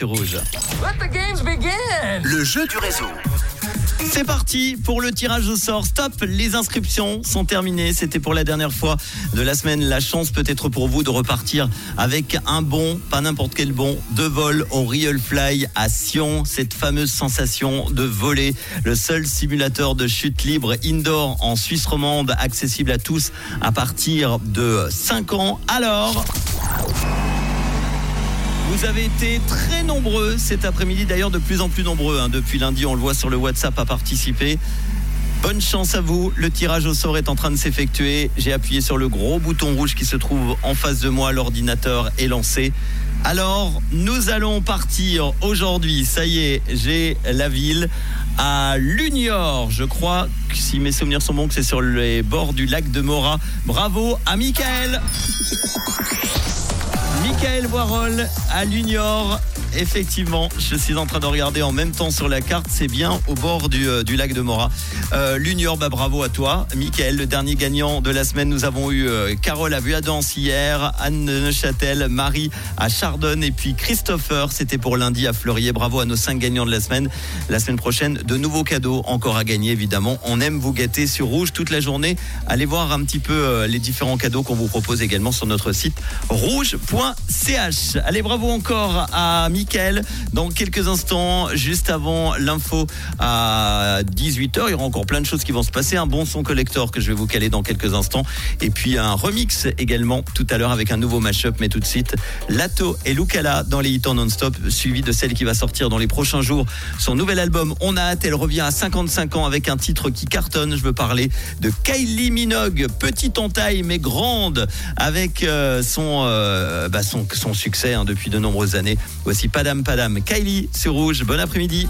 sur Rouge. Let the games begin. Le jeu du réseau. C'est parti pour le tirage au sort. Stop, les inscriptions sont terminées. C'était pour la dernière fois de la semaine. La chance peut être pour vous de repartir avec un bon, pas n'importe quel bon, de vol au Real Fly à Sion. Cette fameuse sensation de voler. Le seul simulateur de chute libre indoor en Suisse romande, accessible à tous à partir de 5 ans. Alors... Vous avez été très nombreux cet après-midi, d'ailleurs de plus en plus nombreux. hein. Depuis lundi, on le voit sur le WhatsApp à participer. Bonne chance à vous, le tirage au sort est en train de s'effectuer. J'ai appuyé sur le gros bouton rouge qui se trouve en face de moi, l'ordinateur est lancé. Alors, nous allons partir aujourd'hui, ça y est, j'ai la ville à Lunior. Je crois si mes souvenirs sont bons, que c'est sur les bords du lac de Mora. Bravo à Michael Michael Voirol à Lunior. Effectivement, je suis en train de regarder en même temps sur la carte. C'est bien au bord du, euh, lac de Mora. Euh, Lunior, bah, bravo à toi. Michael, le dernier gagnant de la semaine. Nous avons eu euh, Carole à Vuadance hier, Anne Neuchâtel, Marie à Chardonne et puis Christopher. C'était pour lundi à Fleurier. Bravo à nos cinq gagnants de la semaine. La semaine prochaine, de nouveaux cadeaux encore à gagner, évidemment. On aime vous gâter sur Rouge toute la journée. Allez voir un petit peu euh, les différents cadeaux qu'on vous propose également sur notre site rouge.ch. Allez, bravo encore à Mickaël. Dans quelques instants, juste avant l'info à 18h, il y aura encore plein de choses qui vont se passer. Un bon son collector que je vais vous caler dans quelques instants. Et puis un remix également tout à l'heure avec un nouveau mashup. Mais tout de suite, Lato et Lucala dans les hits en non-stop, suivi de celle qui va sortir dans les prochains jours. Son nouvel album, On a hâte, elle revient à 55 ans avec un titre qui cartonne. Je veux parler de Kylie Minogue, petite en taille mais grande, avec euh, son, euh, bah, son, succès hein, depuis de nombreuses années. Voici Padam Padam, Kylie sur Rouge. Bon après-midi.